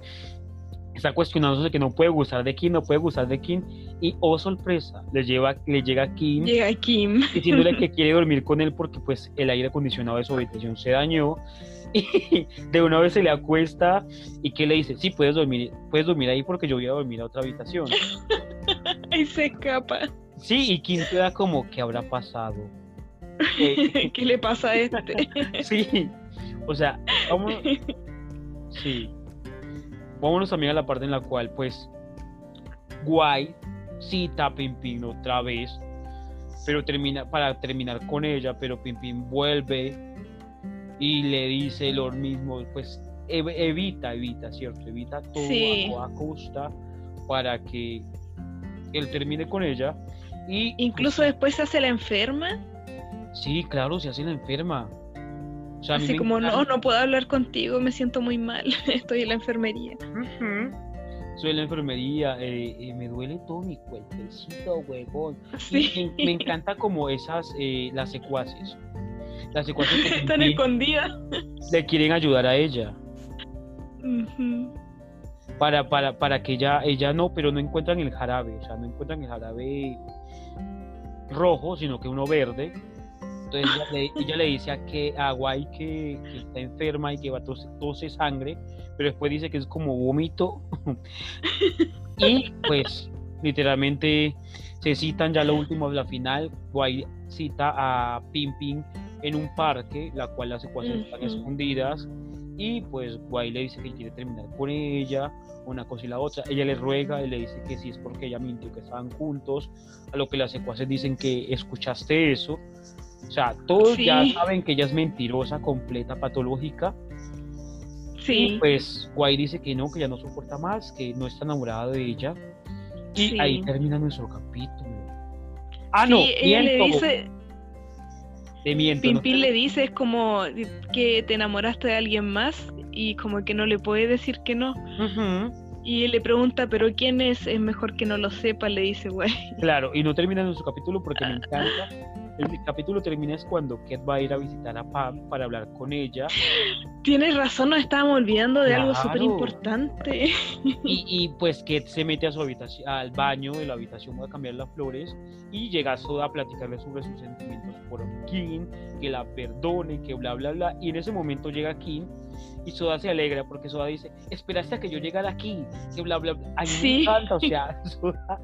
está cuestionándose que no puede gustar de Kim, no puede gustar de Kim, y oh sorpresa, le, lleva, le llega Kim Llega Kim. diciéndole que quiere dormir con él porque pues el aire acondicionado de su habitación se dañó, y de una vez se le acuesta, y que le dice, sí, puedes dormir, puedes dormir ahí porque yo voy a dormir a otra habitación. Y se escapa. Sí, y Kim queda como, ¿qué habrá pasado? Eh, ¿Qué le pasa a este? Sí, o sea, vamos, sí, vámonos también a la parte en la cual, pues, Guay cita a Pimpin otra vez, pero termina, para terminar con ella, pero Pimpin vuelve y le dice lo mismo, pues, ev- evita, evita, ¿cierto? Evita todo Sí. a toda costa para que él termine con ella. Y Incluso después se hace la enferma. Sí, claro, se hace la enferma. O sea, Así como, no, encanta. no puedo hablar contigo, me siento muy mal. Estoy en la enfermería. Ujú. Soy en la enfermería, eh, eh, me duele todo mi cuerpecito, huevón. Sí. me, me encanta como esas, eh, las secuaces. Las secuaces que Están escondidas. le quieren ayudar a ella. Para, para, para que ella, ella no, pero no encuentran el jarabe. O sea, no encuentran el jarabe rojo, sino que uno verde. Entonces ella le, ella le dice a, que, a Guay que, que está enferma y que va a tose, tose sangre, pero después dice que es como vómito. y pues literalmente se citan ya lo último de la final. Guay cita a Pim Pim en un parque, la cual las secuaces están escondidas. Y pues Guay le dice que quiere terminar con ella, una cosa y la otra. Ella le ruega y le dice que sí es porque ella mintió que estaban juntos. A lo que las secuaces dicen que escuchaste eso. O sea, todos ya saben que ella es mentirosa, completa, patológica. Y Sí, pues Guay dice que no, que ya no soporta más, que no está enamorada de ella. Y Sí. ahí termina nuestro capítulo. Ah, no, sí, ella le dice, te miento. Pimpín le dice, es como que te enamoraste de alguien más y como que no le puede decir que no. Y él le pregunta, pero ¿quién es? Es mejor que no lo sepa, le dice, güey. Claro, y no termina nuestro capítulo porque me encanta. El capítulo termina es cuando Kat va a ir a visitar a Pam para hablar con ella. Tienes razón, nos estábamos olvidando de algo súper importante. Y, y, pues Kat se mete a su habitación, al baño de la habitación a cambiar las flores y llega Soda a platicarle sobre sus sentimientos por Kim, que la perdone, que bla bla bla. Y en ese momento llega Kim y Soda se alegra porque Soda dice, esperaste a que yo llegara aquí, que bla bla bla. A mí me Sí. encanta, o sea, Soda,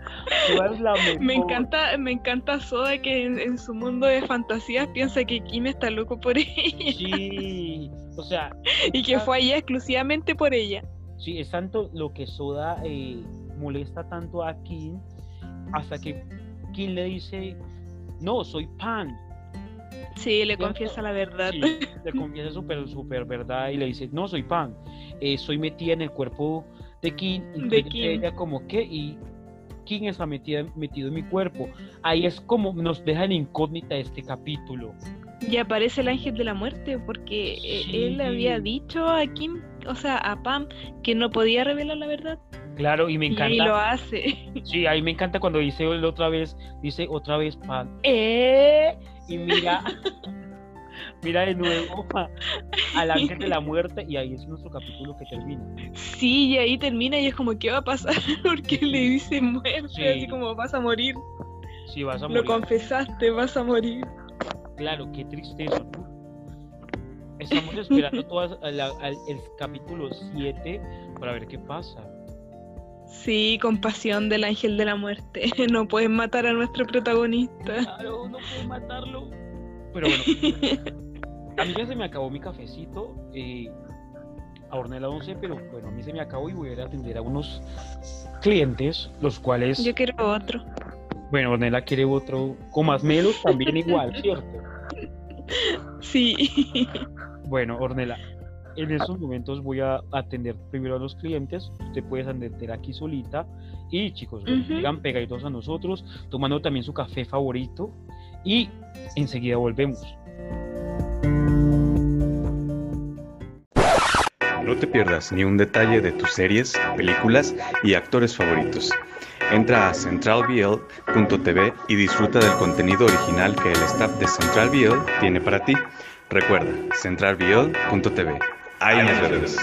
Soda es la mejor. Me encanta, me encanta Soda que en, en su mundo de fantasías piensa que Kim está loco por ella Sí, o sea, y que fue allá exclusivamente por ella. Sí, es tanto lo que Soda eh, molesta tanto a Kim hasta que Kim le dice, no, soy Pan. Sí, le confiesa la verdad. Sí, le confiesa súper, súper verdad y le dice, no, soy Pan. Eh, soy metida en el cuerpo de Kim. Y De ella como, ¿qué? Y Kim está metida, metido en mi cuerpo. Ahí es como nos deja en incógnita este capítulo. Y aparece el ángel de la muerte porque eh, Sí. él había dicho a Kim, o sea, a Pam, que no podía revelar la verdad. Claro, y me Y encanta. lo hace. Sí, ahí me encanta cuando dice él otra vez, dice otra vez pan, ¡eh! Y mira, mira de nuevo a- al ángel de la muerte y ahí es nuestro capítulo que termina. Sí, y ahí termina y es como, ¿qué va a pasar? Porque le dice muerte, Sí. así como vas a morir. Si vas a Lo morir. confesaste, vas a morir. Claro, qué tristeza, ¿no? Estamos esperando la- al- el capítulo 7 para ver qué pasa. Sí, compasión del ángel de la muerte. No pueden matar a nuestro protagonista. Claro, no puedo matarlo. Pero bueno, a mí ya se me acabó mi cafecito. Eh, a Ornella 11, pero bueno, a mí se me acabó y voy a ir a atender a unos clientes, los cuales, Yo quiero otro. bueno, Ornella quiere otro, con más melos también igual, ¿cierto? Sí. Bueno, Ornella, en estos momentos voy a atender primero a los clientes, usted puede atender aquí solita y chicos, bueno, Ujú. sigan pegaditos a nosotros, tomando también su café favorito y enseguida volvemos. No te pierdas ni un detalle de tus series, películas y actores favoritos. Entra a centralbl.tv y disfruta del contenido original que el staff de Central BL tiene para ti. Recuerda, centralbl.tv. Ahí nos vemos.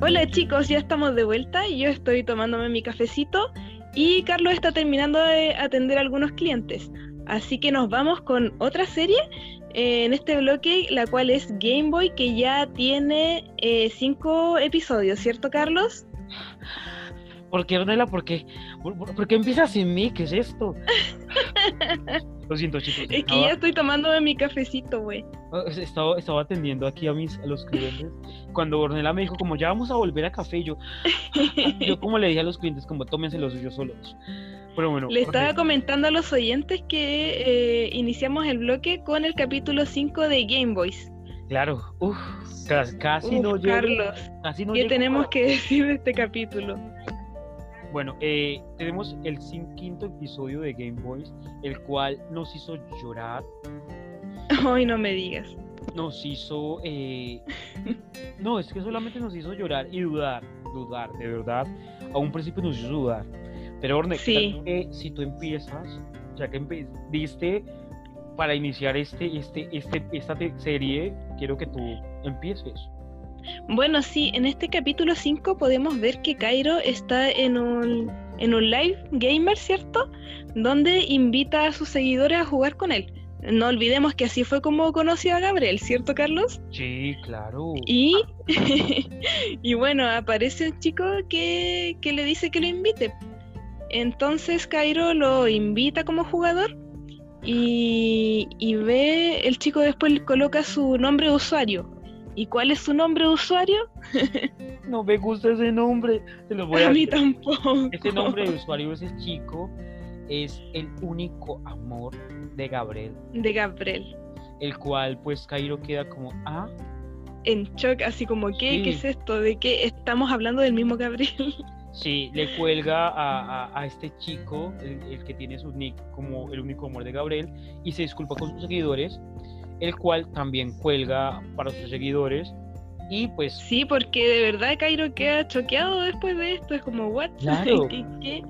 Hola chicos, ya estamos de vuelta y yo estoy tomándome mi cafecito y Carlos está terminando de atender a algunos clientes. Así que nos vamos con otra serie eh, en este bloque, la cual es Game Boy, que ya tiene eh, cinco episodios, ¿cierto Carlos? ¿Por qué, Ornella? ¿Por qué? ¿Por, por- por qué empiezas sin mí? ¿Qué es esto? Lo siento, chicos. Es que ya estoy tomándome mi cafecito, güey. Estaba, estaba atendiendo aquí a mis a los clientes. Cuando Ornella me dijo, como ya vamos a volver a café, yo, yo como le dije a los clientes, como tómense los suyos solos. Pero bueno, Le estaba Ornella, comentando a los oyentes que eh, iniciamos el bloque con el capítulo 5 de Game Boys. claro, uf, casi, casi Uf, no llego. Carlos, Casi no ¿qué llego tenemos que decir de este capítulo? Bueno, eh, tenemos el quinto episodio de Game Boys, el cual nos hizo llorar, Ay, no me digas. nos hizo... eh, No, es que solamente nos hizo llorar y dudar, dudar, de verdad. A un principio nos hizo dudar. Pero Orne, Sí. si tú empiezas, ya que diste para iniciar este, este, este, esta serie, quiero que tú empieces. Bueno, sí, en este capítulo 5 podemos ver que Cairo está en un en un live gamer, ¿cierto? Donde invita a sus seguidores a jugar con él. No olvidemos que así fue como conoció a Gabriel, ¿cierto, Carlos? Sí, claro. Y, y bueno, aparece un chico que, que le dice que lo invite. Entonces Cairo lo invita como jugador y, y ve, el chico después coloca su nombre de usuario. ¿Y cuál es su nombre de usuario? No me gusta ese nombre. Te lo voy a, a mí tampoco. Ese nombre de usuario ese chico es el único amor de Gabriel, De Gabriel. el cual pues Cairo queda como, ah, En shock, así como, ¿qué? ¿Qué es esto? ¿De qué estamos hablando del mismo Gabriel? sí, le cuelga a, a- a este chico, el, el que tiene su nick como el único amor de Gabriel, y se disculpa con sus seguidores, el cual también cuelga para sus seguidores, y pues Sí, porque de verdad Cairo queda choqueado después de esto. Es como, ¿what? Claro. ¿Qué? qué?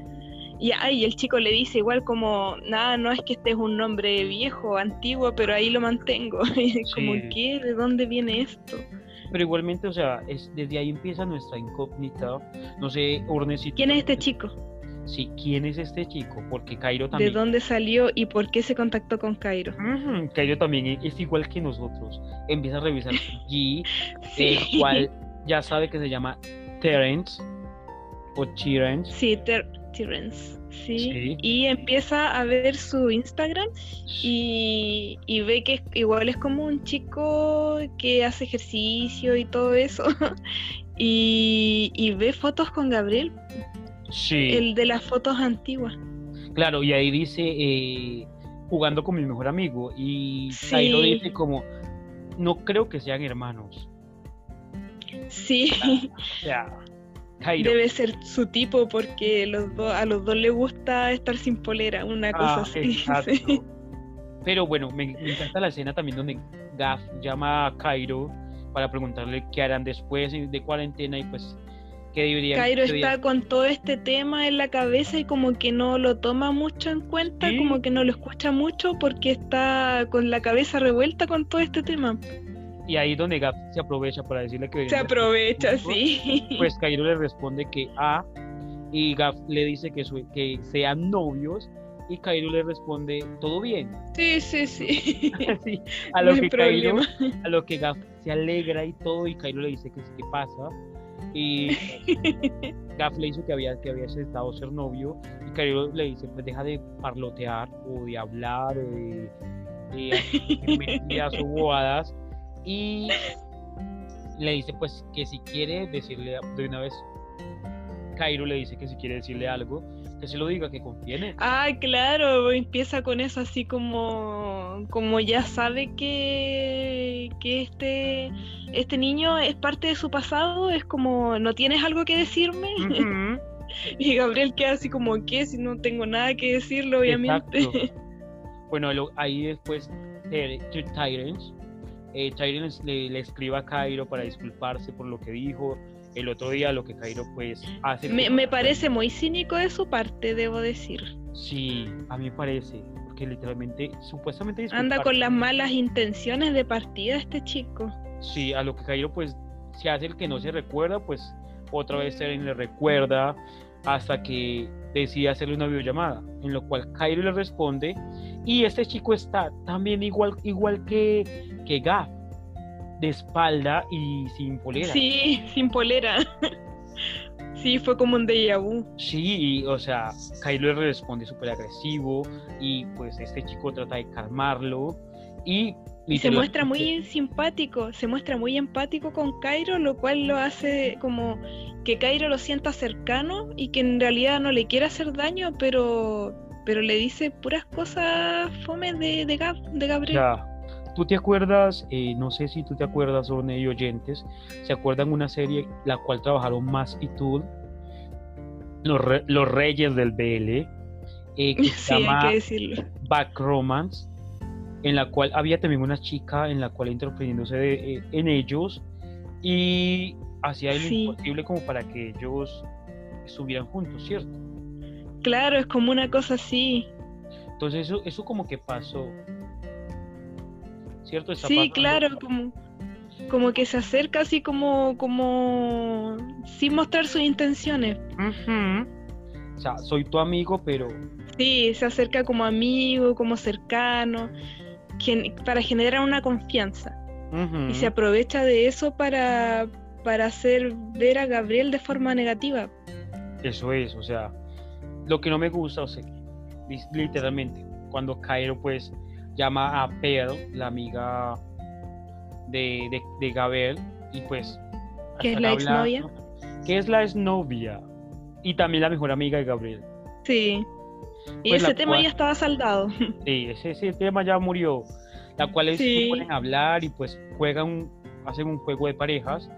Y, ay, el chico le dice igual como, nada, no es que este es un nombre viejo, antiguo, pero ahí lo mantengo. Y es como, Sí. ¿qué? ¿De dónde viene esto? Pero igualmente, o sea, es, desde ahí empieza nuestra incógnita. No sé, Urne, si tú ¿Quién es este chico? Sí, ¿quién es este chico? Porque Cairo ¿De también. dónde salió y por qué se contactó con Cairo? Cairo también e- es igual que nosotros. Empieza a revisar G, Sí, el cual ya sabe que se llama Terence o Terence. sí, Ter- Terence. Sí. Sí. Y empieza a ver su Instagram y, y ve que igual es como un chico que hace ejercicio y todo eso. y, y ve fotos con Gabriel, Sí, el de las fotos antiguas. claro, y ahí dice eh, jugando con mi mejor amigo. Y Sí. Cairo dice como, no creo que sean hermanos. Sí, O sea, Cairo. debe ser su tipo porque los dos, a los dos les gusta estar sin polera, una cosa Ah, así. sí. Pero bueno, me, me encanta la escena también donde Gaff llama a Cairo para preguntarle qué harán después de cuarentena y pues qué Cairo está con todo este tema en la cabeza y como que no lo toma mucho en cuenta, Sí. como que no lo escucha mucho porque está con la cabeza revuelta con todo este tema. Y ahí donde Gaff se aprovecha para decirle que Se aprovecha, sí. Pues Cairo le responde que A y Gaff le dice que, su- que sean novios y Cairo le responde todo bien. Sí, sí, sí. A lo que Cairo, a lo que Gaff se alegra y todo y Cairo le dice que sí, qué pasa y Gaff le dice que había que había aceptado ser novio y Cairo le dice pues deja de parlotear o de hablar o de, de mentiras o bobadas y le dice pues que si quiere decirle de una vez Cairo le dice que si quiere decirle algo que se lo diga que confíe en él Ah, claro, empieza con eso así como, como ya sabe que, que este, este niño es parte de su pasado, es como, ¿no tienes algo que decirme? Y Gabriel queda así como, ¿qué? Si no tengo nada que decirle, obviamente. Exacto. Bueno, lo- ahí después Tyrants, eh, Tyrants le, le escribe a Cairo para disculparse por lo que dijo el otro día, lo que Cairo pues hace. Me, me parece muy cínico de su parte, debo decir. Sí, a mí me parece, porque literalmente, supuestamente Anda con las malas intenciones de partida este chico. Sí, a lo que Cairo pues se hace el que no se recuerda, pues otra vez Teren le recuerda hasta que decide hacerle una videollamada, en lo cual Cairo le responde y este chico está también igual, igual que, que Gaff, de espalda y sin polera. Sí, sin polera. Sí, fue como un déjà vu. Sí, y, o sea, Cairo le responde súper agresivo y pues este chico trata de calmarlo y... Y se muestra muy simpático, se muestra muy empático con Cairo, lo cual lo hace como que Cairo lo sienta cercano y que en realidad no le quiere hacer daño, pero pero le dice puras cosas fome de, de, Gab- de Gabriel. Ya. ¿Tú te acuerdas, eh, no sé si tú te acuerdas, Orne y oyentes, se acuerdan una serie la cual trabajaron Más y Tool, los, Re- los Reyes del BL, eh, que se hay llama que decirlo. Back Romance, en la cual había también una chica en la cual interponiéndose de- eh, en ellos y hacía lo Sí. imposible como para que ellos estuvieran juntos, ¿cierto? Claro, es como una cosa así. Entonces eso, eso como que pasó, Sí, claro, como, como que se acerca así como, como sin mostrar sus intenciones. O sea, soy tu amigo, pero Sí, se acerca como amigo, como cercano, gen- para generar una confianza. Y se aprovecha de eso para, para hacer ver a Gabriel de forma negativa. eso es, o sea, lo que no me gusta, o sea, literalmente, cuando Cairo pues llama a Pearl, la amiga de, de, de Gabriel, y pues... Que es la exnovia. hablando, Que es la exnovia. Y también la mejor amiga de Gabriel. Sí. Y Pues ese tema cual- ya estaba saldado. Sí, ese, ese tema ya murió. La cual es Sí. a hablar y pues juegan, hacen un juego de parejas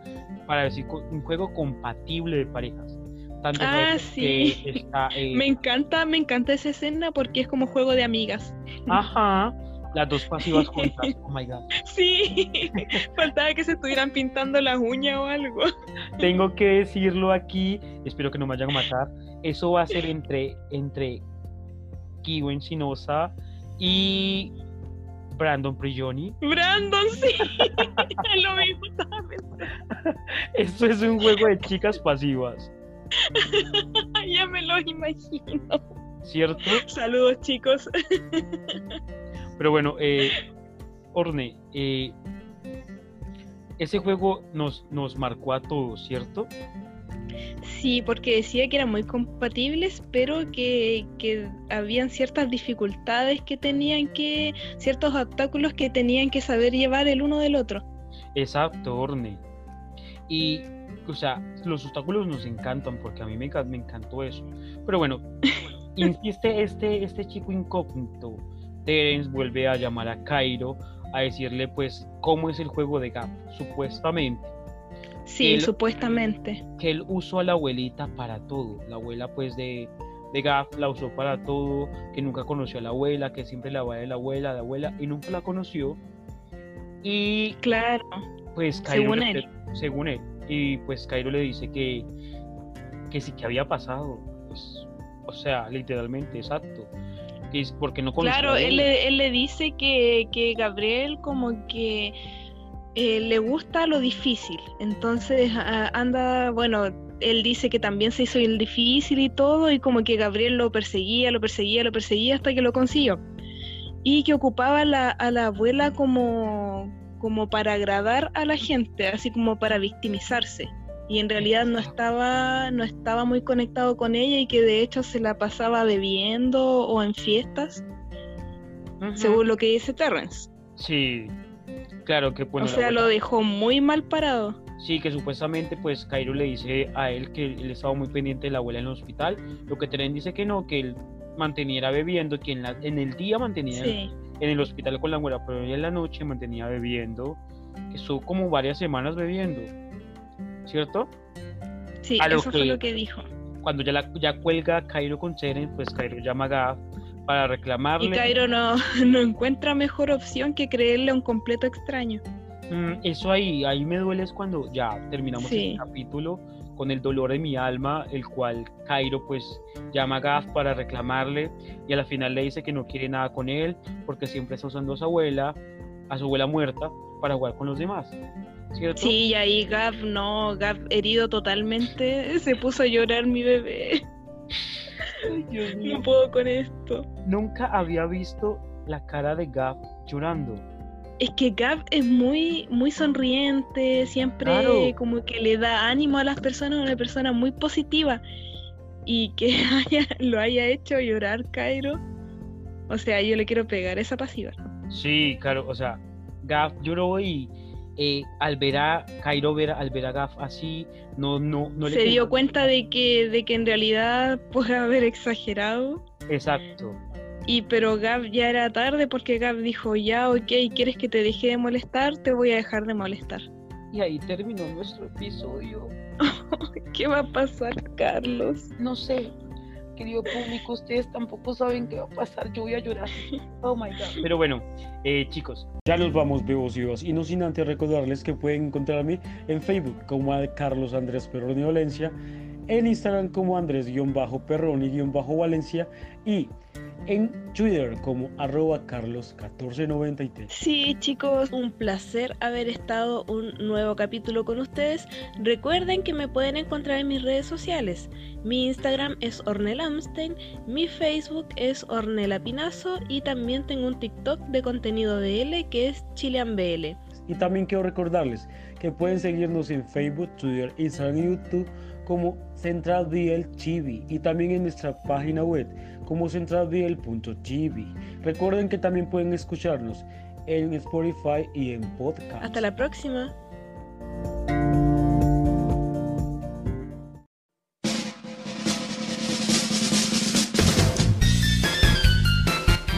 para decir un juego compatible de parejas. Tanto Ah, sí. que está, eh, Me encanta, me encanta esa escena porque es como juego de amigas. ajá, las dos pasivas juntas. Oh my god. Sí, faltaba que se estuvieran pintando las uñas o algo. Tengo que decirlo aquí, espero que no me vayan a matar. Eso va a ser entre entre Kiwen Shinosa y Brandon Prigioni. Brandon, sí. Lo mismo. Esto es un juego de chicas pasivas, Ya me lo imagino. ¿cierto? Saludos, chicos. Pero bueno, eh, Orne, eh, ese juego nos, nos marcó a todos, ¿cierto? Sí, porque decía que eran muy compatibles, pero que, que habían ciertas dificultades que tenían que, ciertos obstáculos que tenían que saber llevar el uno del otro. Exacto, Orne. Y, o sea, los obstáculos nos encantan porque a mí me, me encantó eso. Pero bueno, insiste este, este chico incógnito. Terence vuelve a llamar a Cairo a decirle, pues, cómo es el juego de Gap, supuestamente. Sí, supuestamente. que él usó a la abuelita para todo. La abuela pues de, de Gaff la usó para todo, que nunca conoció a la abuela, que siempre la va de la abuela, de la abuela, y nunca la conoció. Y Claro. pues Cairo Según le- él. según él. Y pues Cairo le dice que, que sí que había pasado. pues, o sea, literalmente, exacto. Que es porque no conoció a Claro, la él, él le dice que, que Gabriel como que eh, le gusta lo difícil. Entonces a- anda, bueno, él dice que también se hizo el difícil y todo, y como que Gabriel lo perseguía, lo perseguía, lo perseguía hasta que lo consiguió. Y que ocupaba a la, a la abuela como, como para agradar a la gente, así como para victimizarse. Y en realidad no estaba, no estaba muy conectado con ella y que de hecho se la pasaba bebiendo o en fiestas según lo que dice Terrence. Sí, claro que bueno. o sea, lo dejó muy mal parado. Sí, que supuestamente pues Cairo le dice a él que él estaba muy pendiente de la abuela en el hospital, lo que Teren dice que no, que él manteniera bebiendo, que en, la- en el día mantenía Sí, en el hospital con la abuela, pero en la noche mantenía bebiendo, que estuvo como varias semanas bebiendo, ¿cierto? sí, A eso fue lo que dijo. Cuando ya, la, ya cuelga Cairo con Teren, pues Cairo llama a Gav para reclamarle. Y Cairo no, no encuentra mejor opción que creerle a un completo extraño. Mm, eso ahí, ahí me duele es cuando ya terminamos Sí. el capítulo con el dolor de mi alma, el cual Cairo pues llama a Gaff para reclamarle y a la final le dice que no quiere nada con él porque siempre está usando a su abuela, a su abuela muerta, para jugar con los demás. ¿Cierto? Sí, y ahí Gav no, Gav herido totalmente, se puso a llorar mi bebé. Ay, Dios mío. No puedo con esto. Nunca había visto la cara de Gaff llorando. Es que Gav es muy, muy sonriente, siempre Claro. como que le da ánimo a las personas, una persona muy positiva. Y que haya- lo haya hecho llorar Cairo. O sea, yo le quiero pegar esa pasiva. Sí, claro, o sea, Gaff lloró y eh, al ver a Cairo ver, al ver a Gaff así, no, no, no le Se dio cuenta de que, de que en realidad puede haber exagerado. Exacto. Y pero Gav ya era tarde porque Gav dijo, ya, ok, ¿quieres que te deje de molestar? Te voy a dejar de molestar. Y ahí terminó nuestro episodio. ¿Qué va a pasar, Carlos? No sé, querido público, ustedes tampoco saben qué va a pasar. Yo voy a llorar. Oh my god. Pero bueno, eh, chicos, Ya nos vamos, bebos y bebas. Y no sin antes recordarles que pueden encontrarme en Facebook como Carlos Andrés Perroni Valencia, en Instagram como Andrés-Perroni-Valencia y en Twitter como arroba carlos1493. Sí, chicos, un placer haber estado un nuevo capítulo con ustedes. Recuerden que me pueden encontrar en mis redes sociales. Mi Instagram es Ornella Amstein, mi Facebook es Ornella Pinazo y también tengo un TikTok de contenido BL que es ChileanBL. Y también quiero recordarles que pueden seguirnos en Facebook, Twitter, Instagram y YouTube como CentralBL Chibi y también en nuestra página web como centralbl.tv. Recuerden que también pueden escucharnos en Spotify y en podcast. Hasta la próxima.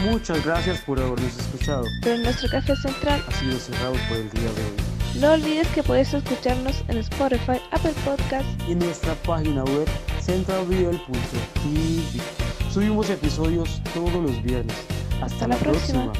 Muchas gracias por habernos escuchado. Pero nuestro café central Ha sido cerrado por el día de hoy. No olvides que puedes escucharnos en Spotify, Apple Podcasts Y nuestra página web centralbl.tv. Subimos episodios todos los viernes. Hasta, Hasta la, próxima.